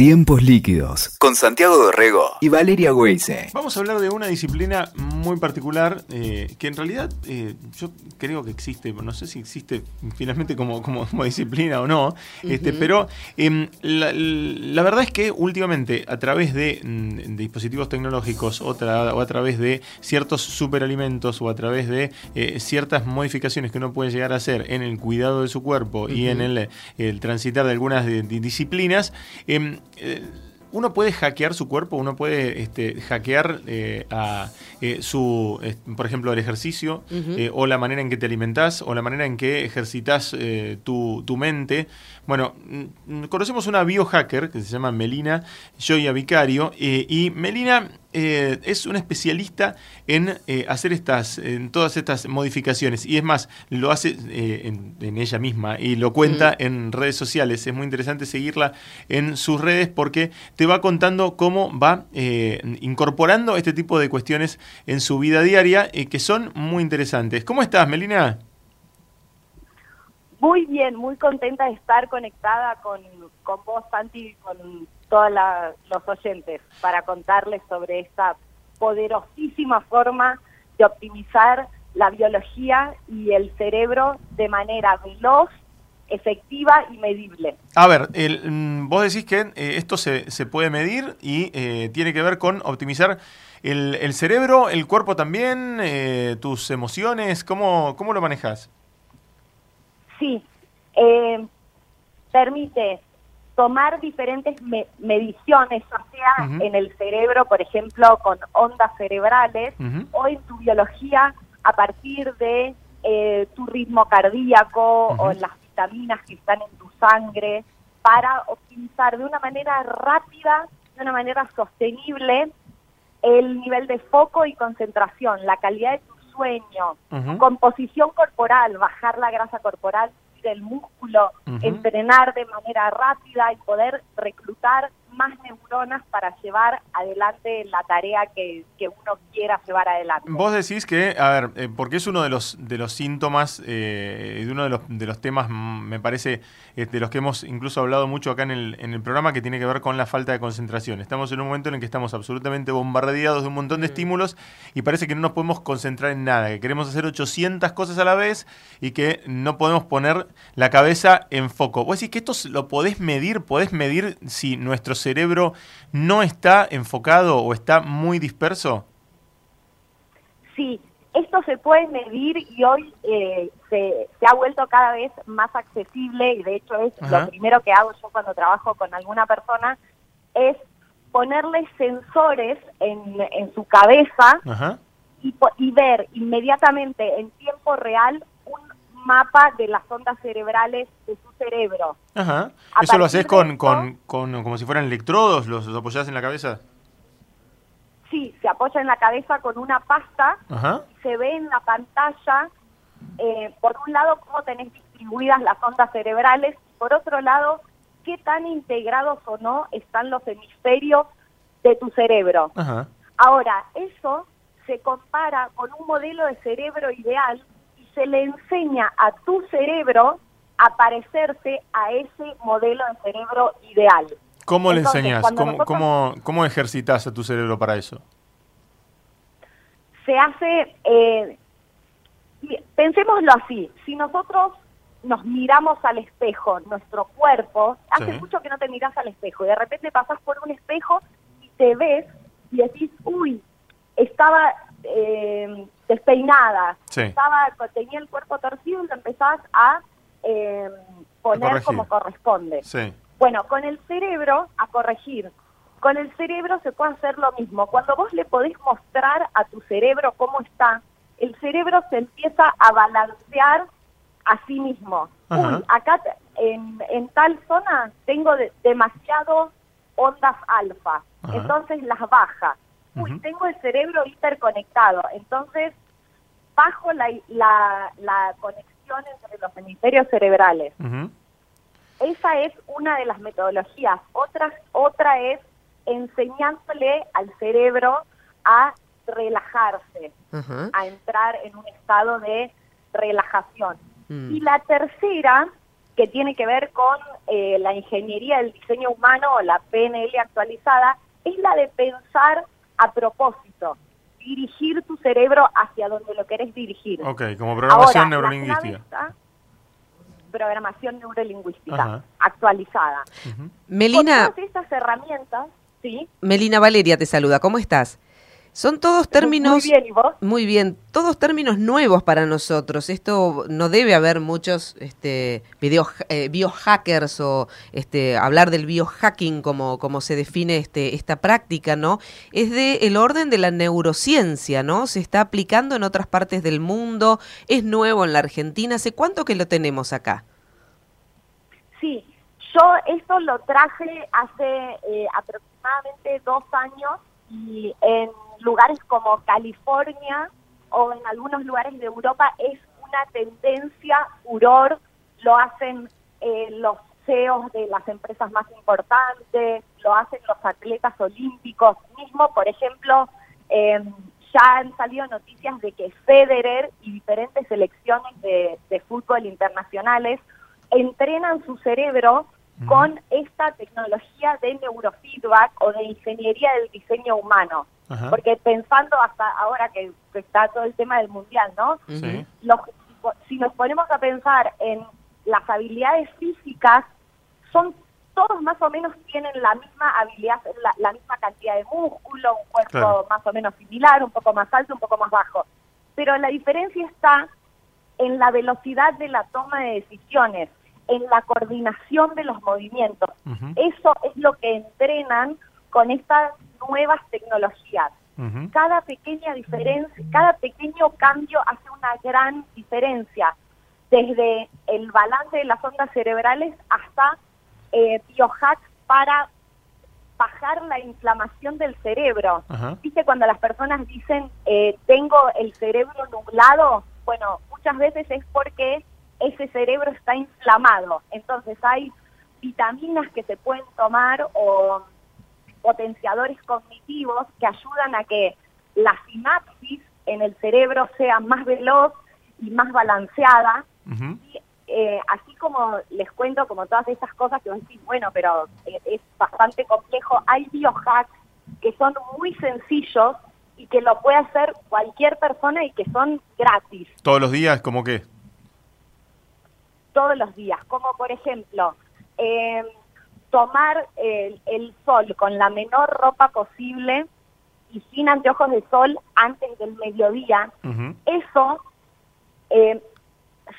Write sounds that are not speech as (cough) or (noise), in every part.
Tiempos líquidos. Con Santiago Dorrego y Valeria Weise. Vamos a hablar de una disciplina muy particular eh, que en realidad eh, yo creo que existe, no sé si existe finalmente como, como, disciplina o no, este, pero em, la, verdad es que últimamente a través de, mm, dispositivos tecnológicos o, a través de ciertos superalimentos o a través de eh, ciertas modificaciones que uno puede llegar a hacer en el cuidado de su cuerpo y en el, transitar de algunas disciplinas, em, eh, uno puede hackear su cuerpo, uno puede este, hackear eh, a eh, su, por ejemplo, el ejercicio, o la manera en que te alimentás, o la manera en que ejercitas tu, tu, mente. Bueno, mm, conocemos una biohacker que se llama Melina Joya Vicario, y Melina eh, es un especialista en eh, hacer estas, en todas estas modificaciones. Y es más, lo hace eh, en, ella misma y lo cuenta mm. en redes sociales. Es muy interesante seguirla en sus redes porque te va contando cómo va incorporando este tipo de cuestiones en su vida diaria que son muy interesantes. ¿Cómo estás, Melina? Muy bien, muy contenta de estar conectada con, con vos, Santi, con todos los oyentes para contarles sobre esta poderosísima forma de optimizar la biología y el cerebro de manera veloz, efectiva y medible. A ver, mm, vos decís que eh, esto se, se, puede medir y eh, tiene que ver con optimizar el, el cerebro, el cuerpo también, eh, tus emociones, ¿cómo, cómo lo manejas? Sí, permite tomar diferentes mediciones, ya sea en el cerebro, por ejemplo, con ondas cerebrales, o en tu biología a partir de eh, tu ritmo cardíaco o las vitaminas que están en tu sangre, para optimizar de una manera rápida, de una manera sostenible, el nivel de foco y concentración, la calidad de sueño, composición corporal, bajar la grasa corporal el músculo, entrenar de manera rápida y poder reclutar más neuronas para llevar adelante la tarea que, uno quiera llevar adelante. Vos decís que, a ver, eh, porque es uno de los de los síntomas, eh, de uno de los, de los temas, mm, me parece, eh, de los que hemos incluso hablado mucho acá en el, en el programa, que tiene que ver con la falta de concentración. Estamos en un momento en el que estamos absolutamente bombardeados de un montón de mm. estímulos y parece que no nos podemos concentrar en nada, que queremos hacer 800 cosas a la vez y que no podemos poner la cabeza en foco. Vos decís que esto lo podés medir, podés medir si nuestro cerebro no está enfocado o está muy disperso? Sí, esto se puede medir y hoy eh, se, ha vuelto cada vez más accesible y de hecho es lo primero que hago yo cuando trabajo con alguna persona, es ponerle sensores en, su cabeza y, y ver inmediatamente en tiempo real mapa de las ondas cerebrales de su cerebro. Ajá. ¿Eso lo haces con, con, con, como si fueran electrodos? ¿Los, apoyás en la cabeza? Sí, se apoya en la cabeza con una pasta, se ve en la pantalla, eh, por un lado, cómo tenés distribuidas las ondas cerebrales, por otro lado, qué tan integrados o no están los hemisferios de tu cerebro. Ahora, eso se compara con un modelo de cerebro ideal se le enseña a tu cerebro a parecerse a ese modelo de cerebro ideal. ¿Cómo le enseñas? ¿Cómo, cómo, ejercitas a tu cerebro para eso? Se hace, eh, pensémoslo así, si nosotros nos miramos al espejo, nuestro cuerpo, hace mucho que no te miras al espejo y de repente pasas por un espejo y te ves y decís, uy, estaba eh, despeinada, estaba, tenía el cuerpo torcido y lo empezás a eh, poner como corresponde. Bueno, con el cerebro, a corregir. Con el cerebro se puede hacer lo mismo. Cuando vos le podés mostrar a tu cerebro cómo está, el cerebro se empieza a balancear a sí mismo. Uy, acá en, tal zona tengo demasiado ondas alfa, entonces las baja uy, tengo el cerebro hiperconectado, entonces bajo la, la, conexión entre los hemisferios cerebrales. Esa es una de las metodologías. Otra, otra es enseñándole al cerebro a relajarse, a entrar en un estado de relajación. Mm. Y la tercera que tiene que ver con eh, la ingeniería del diseño humano o la PNL actualizada, es la de pensar a propósito, dirigir tu cerebro hacia donde lo querés dirigir. Ok, como programación neurolingüística. programación neurolingüística actualizada. Melina. Con todas estas herramientas, ¿sí? Melina Valeria te saluda, ¿cómo estás? Son todos términos... Muy bien, ¿y vos? Muy bien, todos términos nuevos para nosotros. Esto no debe haber muchos este, video, eh, biohackers o este, hablar del biohacking como, como se define este, esta práctica, ¿no? Es de el orden de la neurociencia, ¿no? Se está aplicando en otras partes del mundo, es nuevo en la Argentina. ¿Hace cuánto que lo tenemos acá? Sí, yo esto lo traje hace eh, aproximadamente dos años y en lugares como California o en algunos lugares de Europa es una tendencia furor, lo hacen eh, los CEOs de las empresas más importantes, lo hacen los atletas olímpicos, mismo, por ejemplo, eh, ya han salido noticias de que Federer y diferentes selecciones de, de fútbol internacionales entrenan su cerebro con esta tecnología de neurofeedback o de ingeniería del diseño humano. Porque pensando hasta ahora que, está todo el tema del mundial, ¿no? si nos ponemos a pensar en las habilidades físicas, son todos más o menos tienen la misma habilidad, la, misma cantidad de músculo, un cuerpo más o menos similar, un poco más alto, un poco más bajo. Pero la diferencia está en la velocidad de la toma de decisiones, en la coordinación de los movimientos. Eso es lo que entrenan con estas nuevas tecnologías. Cada pequeña diferencia, cada pequeño cambio hace una gran diferencia, desde el balance de las ondas cerebrales hasta eh, biohacks para bajar la inflamación del cerebro. Viste cuando las personas dicen eh, tengo el cerebro nublado, bueno, muchas veces es porque ese cerebro está inflamado. Entonces hay vitaminas que se pueden tomar o potenciadores cognitivos que ayudan a que la sinapsis en el cerebro sea más veloz y más balanceada. y, eh, así como les cuento como todas estas cosas que vos decís, bueno, pero eh, es bastante complejo, hay biohacks que son muy sencillos y que lo puede hacer cualquier persona y que son gratis. ¿Todos los días? ¿Cómo qué? Todos los días, como por ejemplo, eh, tomar el, sol con la menor ropa posible y sin anteojos de sol antes del mediodía, eso eh,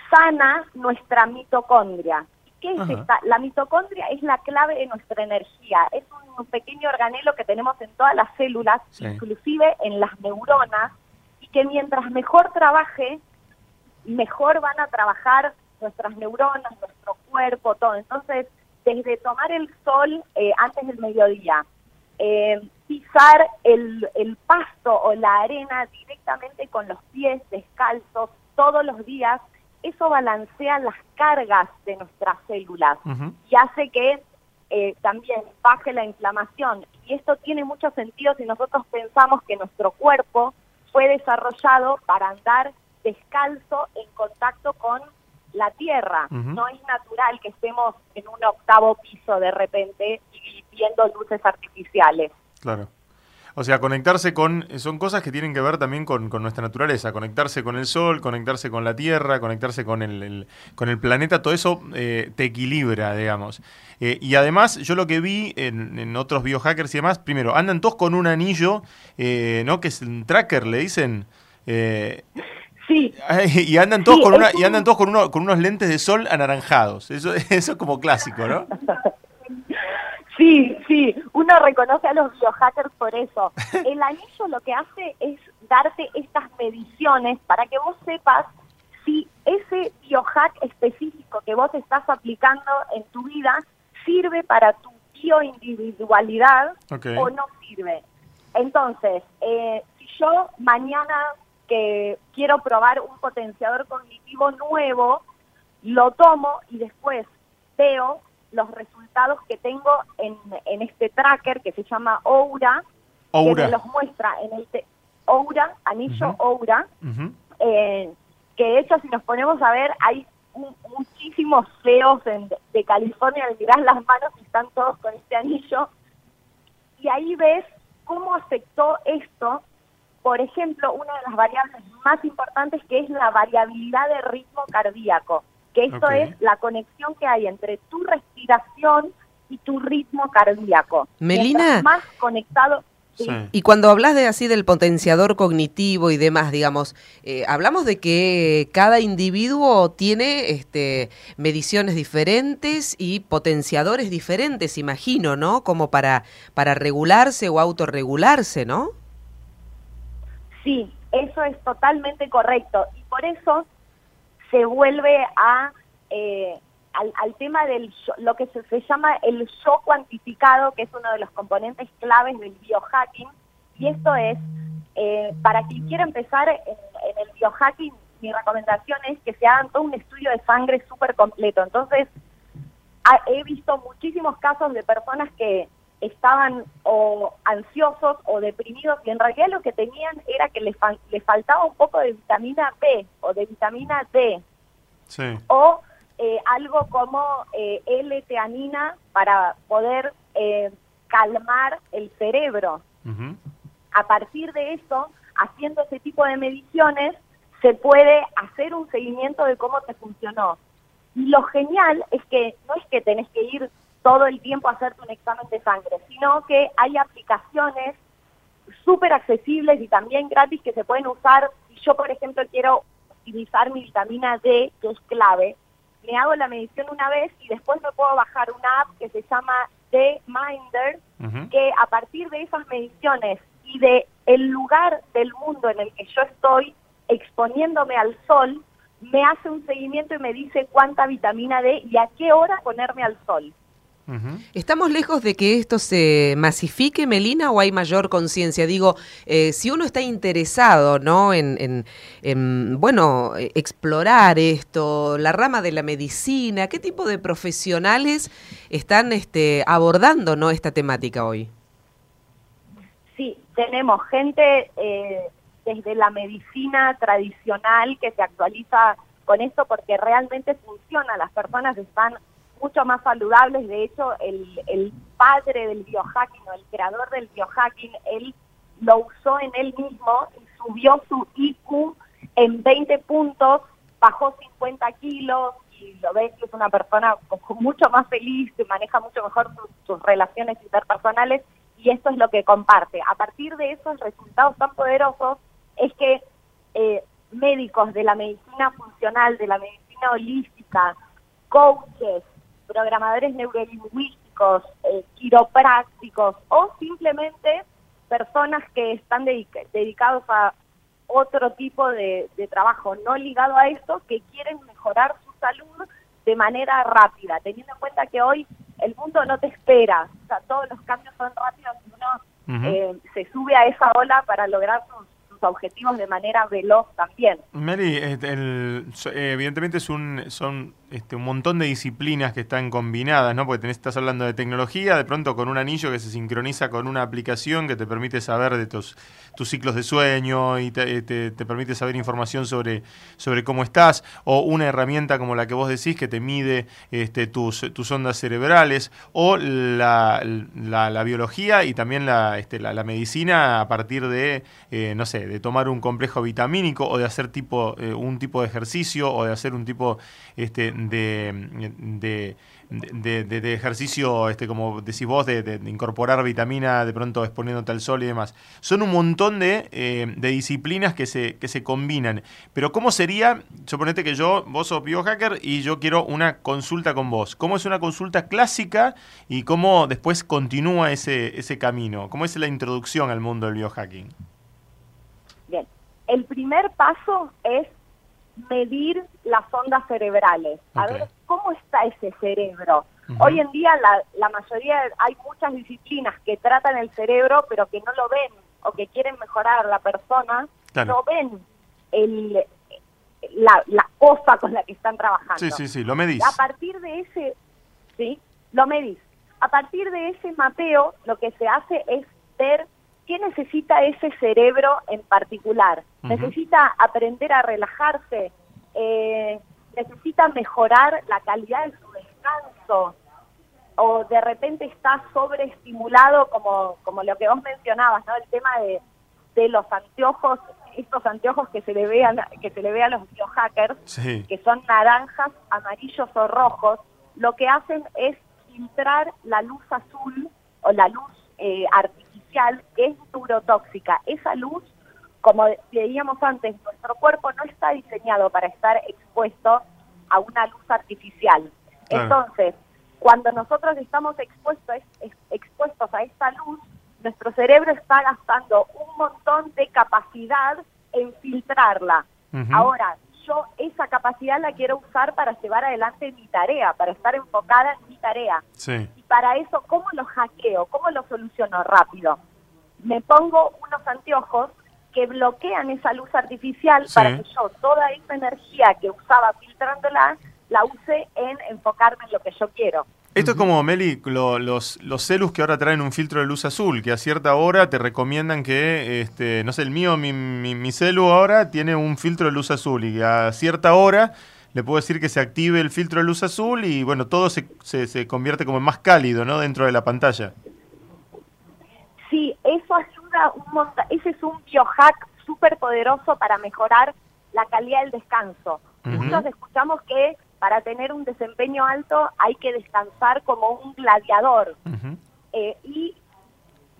sana nuestra mitocondria. ¿Qué es esta? La mitocondria es la clave de nuestra energía. Es un pequeño organelo que tenemos en todas las células, inclusive en las neuronas, y que mientras mejor trabaje, mejor van a trabajar nuestras neuronas, nuestro cuerpo, todo. Entonces, desde tomar el sol eh, antes del mediodía, eh, pisar el, el pasto o la arena directamente con los pies descalzos todos los días, eso balancea las cargas de nuestras células y hace que eh, también baje la inflamación. Y esto tiene mucho sentido si nosotros pensamos que nuestro cuerpo fue desarrollado para andar descalzo en contacto con la tierra. No es natural que estemos en un octavo piso de repente y viendo luces artificiales. Claro. O sea, conectarse con... Son cosas que tienen que ver también con, nuestra naturaleza. Conectarse con el sol, conectarse con la tierra, conectarse con el, con el planeta. Todo eso eh, te equilibra, digamos. Eh, y además, yo lo que vi en, en, otros biohackers y demás, primero, andan todos con un anillo, eh, ¿no? Que es un tracker, le dicen. Y andan todos con una, y andan todos con, uno, con unos lentes de sol anaranjados. Eso, (laughs) eso es como clásico, ¿no? (laughs) Sí, sí, uno reconoce a los biohackers por eso. (laughs) El anillo lo que hace es darte estas mediciones para que vos sepas si ese biohack específico que vos estás aplicando en tu vida sirve para tu bioindividualidad o no sirve. Entonces, eh, si yo mañana que quiero probar un potenciador cognitivo nuevo, lo tomo y después veo los resultados que tengo en, en este tracker que se llama Oura, que me los muestra en el Oura, anillo Oura, eh, que de hecho si nos ponemos a ver hay muchísimos feos de California, le mirás las manos y están todos con este anillo. Y ahí ves cómo afectó esto, por ejemplo, una de las variables más importantes que es la variabilidad de ritmo cardíaco, que esto es la conexión que hay entre tu respiración y tu ritmo cardíaco. Melina. Más conectado y cuando hablas de así del potenciador cognitivo y demás, digamos, eh, hablamos de que cada individuo tiene este, mediciones diferentes y potenciadores diferentes, imagino, ¿no? Como para, para regularse o autorregularse, ¿no? Sí, eso es totalmente correcto. Y por eso se vuelve a... Eh, al, tema del lo que se, llama el shock cuantificado, que es uno de los componentes claves del biohacking. Y esto es, eh, para quien quiera empezar en, el biohacking, mi recomendación es que se hagan todo un estudio de sangre súper completo. Entonces, he visto muchísimos casos de personas que estaban o ansiosos o deprimidos y en realidad lo que tenían era que les, les faltaba un poco de vitamina B o de vitamina D. Sí. O eh, algo como eh, L-teanina para poder eh, calmar el cerebro. A partir de eso, haciendo ese tipo de mediciones, se puede hacer un seguimiento de cómo te funcionó. Y lo genial es que no es que tenés que ir todo el tiempo hacerte un examen de sangre, sino que hay aplicaciones súper accesibles y también gratis que se pueden usar. Si yo, por ejemplo, quiero utilizar mi vitamina D, que es clave, me hago la medición una vez y después me puedo bajar una app que se llama The Minder, que a partir de esas mediciones y de el lugar del mundo en el que yo estoy exponiéndome al sol, me hace un seguimiento y me dice cuánta vitamina D y a qué hora ponerme al sol. ¿Estamos lejos de que esto se masifique, Melina, o hay mayor conciencia? Digo, eh, si uno está interesado, ¿no? En, bueno, explorar esto, la rama de la medicina, ¿qué tipo de profesionales están este, abordando, ¿no? Esta temática hoy. Sí, tenemos gente eh, desde la medicina tradicional que se actualiza con esto porque realmente funciona, las personas están mucho más saludables. De hecho, el, el padre del biohacking o el creador del biohacking, él lo usó en él mismo y subió su IQ en 20 puntos, bajó 50 kilos y lo ves que es una persona mucho más feliz, que maneja mucho mejor sus, relaciones interpersonales y esto es lo que comparte. A partir de esos resultados tan poderosos es que eh, médicos de la medicina funcional, de la medicina holística, coaches, programadores neurolingüísticos, eh, quiroprácticos o simplemente personas que están dedicados a otro tipo de, trabajo no ligado a esto, que quieren mejorar su salud de manera rápida, teniendo en cuenta que hoy el mundo no te espera, o sea, todos los cambios son rápidos y uno eh, se sube a esa ola para lograr sus objetivos de manera veloz también. Mary, este, evidentemente es un, son este, un montón de disciplinas que están combinadas, ¿no? Porque tenés, estás hablando de tecnología, de pronto con un anillo que se sincroniza con una aplicación que te permite saber de tus, tus ciclos de sueño y te, te, permite saber información sobre, sobre cómo estás, o una herramienta como la que vos decís que te mide este, tus, tus ondas cerebrales, o la, la, biología y también la, este, la, medicina a partir de, eh, no sé, de tomar un complejo vitamínico o de hacer tipo, eh, un tipo de ejercicio o de hacer un tipo este, de, de, ejercicio, este, como decís vos, de, incorporar vitamina, de pronto exponiéndote al sol y demás. Son un montón de, eh, disciplinas que se, que se combinan. Pero ¿cómo sería, suponete que yo, vos sos biohacker y yo quiero una consulta con vos? ¿Cómo es una consulta clásica y cómo después continúa ese, ese camino? ¿Cómo es la introducción al mundo del biohacking? El primer paso es medir las ondas cerebrales, a ver cómo está ese cerebro. Hoy en día la, la mayoría, hay muchas disciplinas que tratan el cerebro pero que no lo ven o que quieren mejorar a la persona, no ven el, la, la cosa con la que están trabajando. Sí, sí, sí, lo medís. A partir de ese, sí, lo medís. A partir de ese mapeo, lo que se hace es ver ¿qué necesita ese cerebro en particular? ¿Necesita aprender a relajarse? Eh, necesita mejorar la calidad de su descanso o de repente está sobreestimulado como, como lo que vos mencionabas, ¿no? El tema de, de los anteojos, estos anteojos que se le vean, que se le ve a los biohackers, que son naranjas, amarillos o rojos, lo que hacen es filtrar la luz azul o la luz eh, artificial que es neurotóxica. Esa luz, como veíamos antes, nuestro cuerpo no está diseñado para estar expuesto a una luz artificial. Entonces, cuando nosotros estamos expuestos, expuestos a esta luz, nuestro cerebro está gastando un montón de capacidad en filtrarla. Ahora, yo esa capacidad la quiero usar para llevar adelante mi tarea, para estar enfocada en mi tarea. Y para eso, ¿cómo lo hackeo? ¿Cómo lo soluciono rápido? Me pongo unos anteojos que bloquean esa luz artificial para que yo toda esa energía que usaba filtrándola la use en enfocarme en lo que yo quiero. Esto es como, Meli, los, los celus que ahora traen un filtro de luz azul, que a cierta hora te recomiendan que, este, no sé, el mío, mi, mi, celu ahora tiene un filtro de luz azul y a cierta hora le puedo decir que se active el filtro de luz azul y bueno, todo se, se, convierte como más cálido, ¿no? Dentro de la pantalla. Sí, eso ayuda un montón. Ese es un biohack súper poderoso para mejorar la calidad del descanso. Nosotros escuchamos que para tener un desempeño alto hay que descansar como un gladiador. Eh, y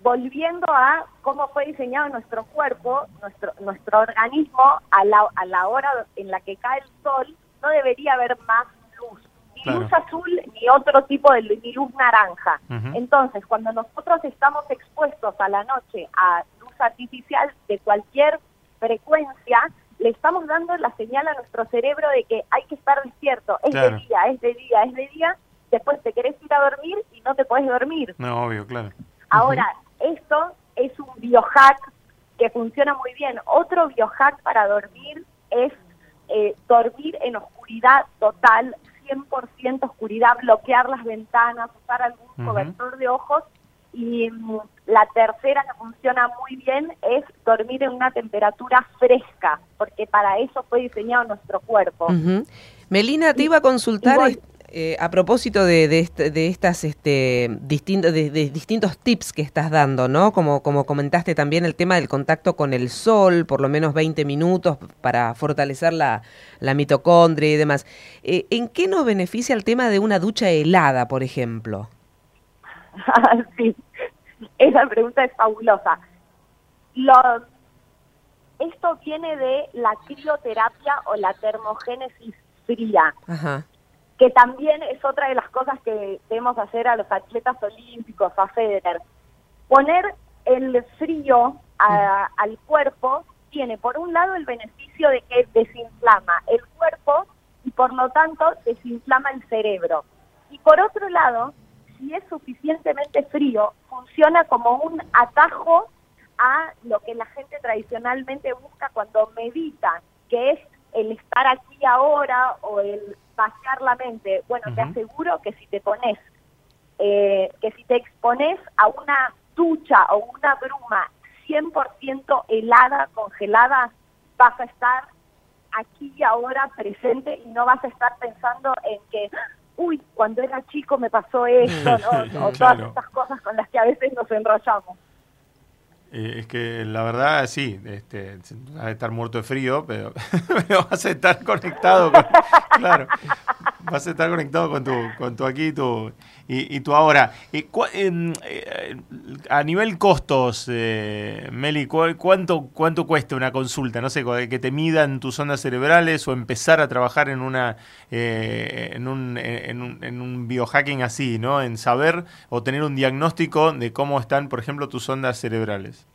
volviendo a cómo fue diseñado nuestro cuerpo, nuestro, nuestro organismo, a la, a la hora en la que cae el sol, no debería haber más luz, ni luz azul ni otro tipo de ni luz naranja. Entonces, cuando nosotros estamos expuestos a la noche a luz artificial de cualquier frecuencia, le estamos dando la señal a nuestro cerebro de que hay que estar despierto. Es de día, es de día, es de día. Después te querés ir a dormir y no te puedes dormir. No, obvio, claro. Ahora, esto es un biohack que funciona muy bien. Otro biohack para dormir es eh, dormir en oscuridad total, 100% oscuridad, bloquear las ventanas, usar algún cobertor de ojos y mm, la tercera que funciona muy bien es dormir en una temperatura fresca, porque para eso fue diseñado nuestro cuerpo. Melina, te iba a consultar eh, a propósito de, de, estas este, distintos, de, distintos tips que estás dando, ¿no? Como, como comentaste también el tema del contacto con el sol, por lo menos 20 minutos para fortalecer la, mitocondria y demás. Eh, ¿En qué nos beneficia el tema de una ducha helada, por ejemplo? (laughs) sí, esa pregunta es fabulosa. esto viene de la crioterapia o la termogénesis fría, que también es otra de las cosas que debemos hacer a los atletas olímpicos, a Federer. Poner el frío al cuerpo tiene, por un lado, el beneficio de que desinflama el cuerpo y, por lo tanto, desinflama el cerebro. Y por otro lado, si es suficientemente frío, funciona como un atajo a lo que la gente tradicionalmente busca cuando medita, que es el estar aquí ahora o el vaciar la mente. Bueno, te aseguro que si te pones, eh, que si te expones a una ducha o una bruma 100% helada, congelada, vas a estar aquí y ahora presente y no vas a estar pensando en que uy, cuando era chico me pasó esto, ¿no? (laughs) o todas estas cosas con las que a veces nos enrollamos. Eh, es que la verdad, sí, este, vas a estar muerto de frío, pero, (laughs) pero vas a estar conectado con, (laughs) claro, vas a estar conectado con tu, con tu aquí tu, y, y tu ahora. Eh, a nivel costos, eh, Meli, ¿cuánto, ¿cuánto cuesta una consulta? No sé, que te midan tus ondas cerebrales o empezar a trabajar en una eh, en, un, en, un, en un biohacking así, ¿no? En saber o tener un diagnóstico de cómo están, por ejemplo, tus ondas cerebrales.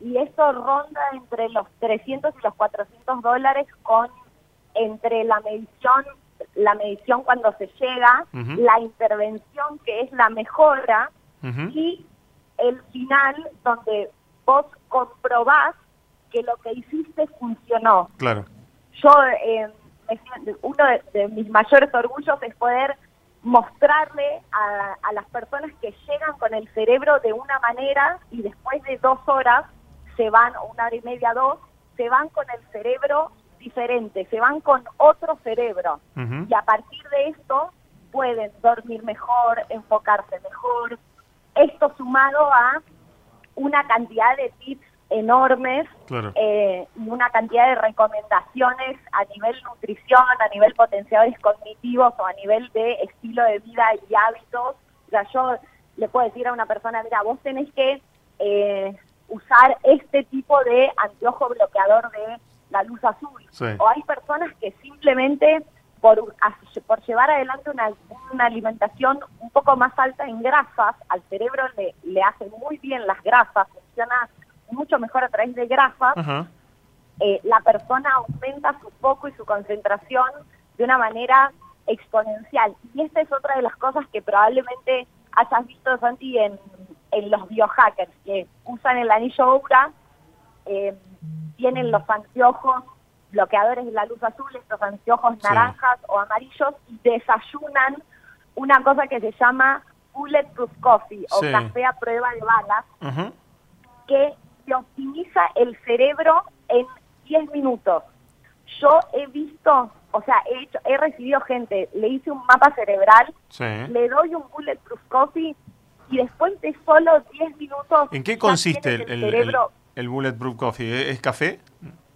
Y eso ronda entre los 300 y los 400 dólares con entre la medición la medición cuando se llega, la intervención que es la mejora y el final donde vos comprobás que lo que hiciste funcionó. Claro. Yo, eh, uno de, mis mayores orgullos es poder mostrarle a, a, las personas que llegan con el cerebro de una manera y después de dos horas se van, o una hora y media, dos, se van con el cerebro diferente, se van con otro cerebro. Y a partir de esto pueden dormir mejor, enfocarse mejor. Esto sumado a una cantidad de tips enormes eh, y una cantidad de recomendaciones a nivel nutrición, a nivel potenciadores cognitivos o a nivel de estilo de vida y hábitos. O sea, yo le puedo decir a una persona, mira, vos tenés que eh, usar este tipo de anteojo bloqueador de la luz azul. O hay personas que simplemente por, por llevar adelante una, una, alimentación un poco más alta en grasas, al cerebro le, le hacen muy bien las grasas, funciona mucho mejor a través de grasas, eh, la persona aumenta su foco y su concentración de una manera exponencial. Y esta es otra de las cosas que probablemente hayas visto, Santi, en, en los biohackers, que usan el anillo Oura, eh, tienen los anteojos bloqueadores de la luz azul, estos anteojos naranjas o amarillos, y desayunan una cosa que se llama Bulletproof Coffee o café a prueba de balas, que se optimiza el cerebro en 10 minutos. Yo he visto, o sea, he, hecho, he recibido gente, le hice un mapa cerebral, le doy un Bulletproof Coffee y después de solo 10 minutos... ¿En qué consiste el, el, Bulletproof Coffee? ¿Es café?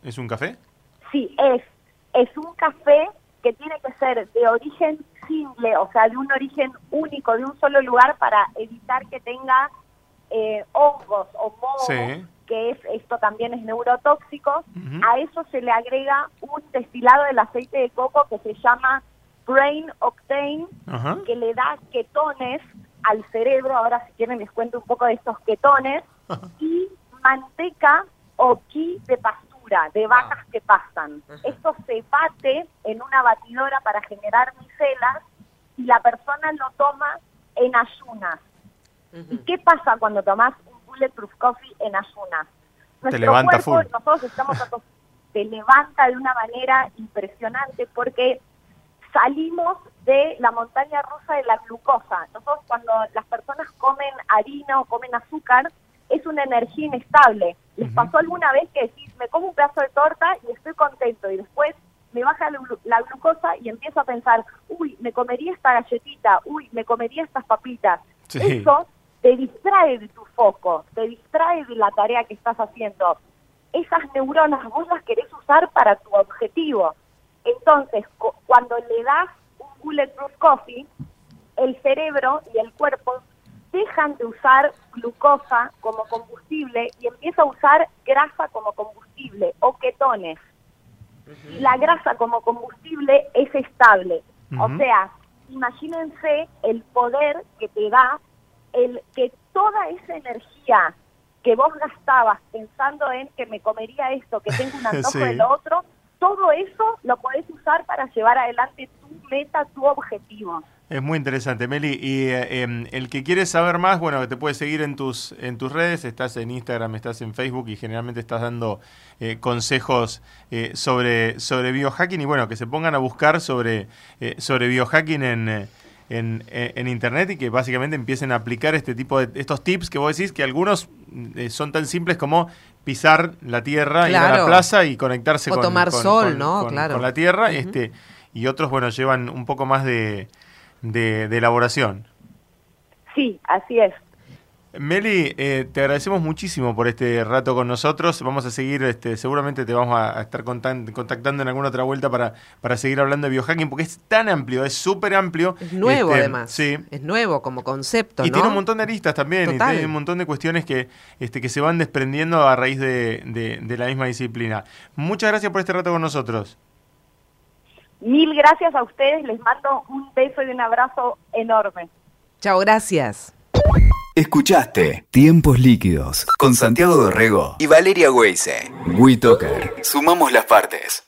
¿Es un café? Sí, es, es un café que tiene que ser de origen simple, o sea, de un origen único, de un solo lugar para evitar que tenga eh, hongos o mohos que es esto también es neurotóxico, a eso se le agrega un destilado del aceite de coco que se llama Brain Octane, que le da ketones al cerebro, ahora si quieren les cuento un poco de estos ketones, y manteca o ki de pastura, de vacas que pasan. Esto se bate en una batidora para generar micelas y la persona lo toma en ayunas. ¿Y qué pasa cuando tomas Bulletproof Coffee en ayunas. Nuestro te levanta cuerpo, nosotros estamos (laughs) te levanta de una manera impresionante porque salimos de la montaña rusa de la glucosa. Nosotros cuando las personas comen harina o comen azúcar, es una energía inestable. ¿Les pasó alguna vez que decís, me como un pedazo de torta y estoy contento y después me baja la, glucosa y empiezo a pensar, uy, me comería esta galletita, uy, me comería estas papitas. Eso te distrae de tu foco, te distrae de la tarea que estás haciendo. Esas neuronas vos las querés usar para tu objetivo. Entonces, cuando le das un bulletproof coffee, el cerebro y el cuerpo dejan de usar glucosa como combustible y empieza a usar grasa como combustible o ketones. La grasa como combustible es estable. O sea, imagínense el poder que te da el que toda esa energía que vos gastabas pensando en que me comería esto, que tengo un (laughs) antojo de lo otro, todo eso lo podés usar para llevar adelante tu meta, tu objetivo. Es muy interesante, Meli. Y eh, em, el que quiere saber más, bueno, te puede seguir en tus en tus redes. Estás en Instagram, estás en Facebook y generalmente estás dando eh, consejos eh, sobre sobre biohacking y bueno, que se pongan a buscar sobre sobre biohacking en en, en, internet y que básicamente empiecen a aplicar este tipo de estos tips que vos decís que algunos eh, son tan simples como pisar la tierra, ir a la plaza y conectarse con, tomar sol, ¿no? claro. con la tierra, este y otros bueno llevan un poco más de, de elaboración. Sí, así es. Meli, eh, te agradecemos muchísimo por este rato con nosotros. Vamos a seguir, este, seguramente te vamos a, estar contactando en alguna otra vuelta para, para seguir hablando de biohacking, porque es tan amplio, es súper amplio. Es nuevo este, además. Sí. Es nuevo como concepto. Y tiene un montón de aristas también, y tiene un montón de cuestiones que, este, que se van desprendiendo a raíz de, de la misma disciplina. Muchas gracias por este rato con nosotros. Mil gracias a ustedes, les mando un beso y un abrazo enorme. Chao, gracias. Escuchaste Tiempos Líquidos con Santiago Dorrego y Valeria Weise. WeToker. Sumamos las partes.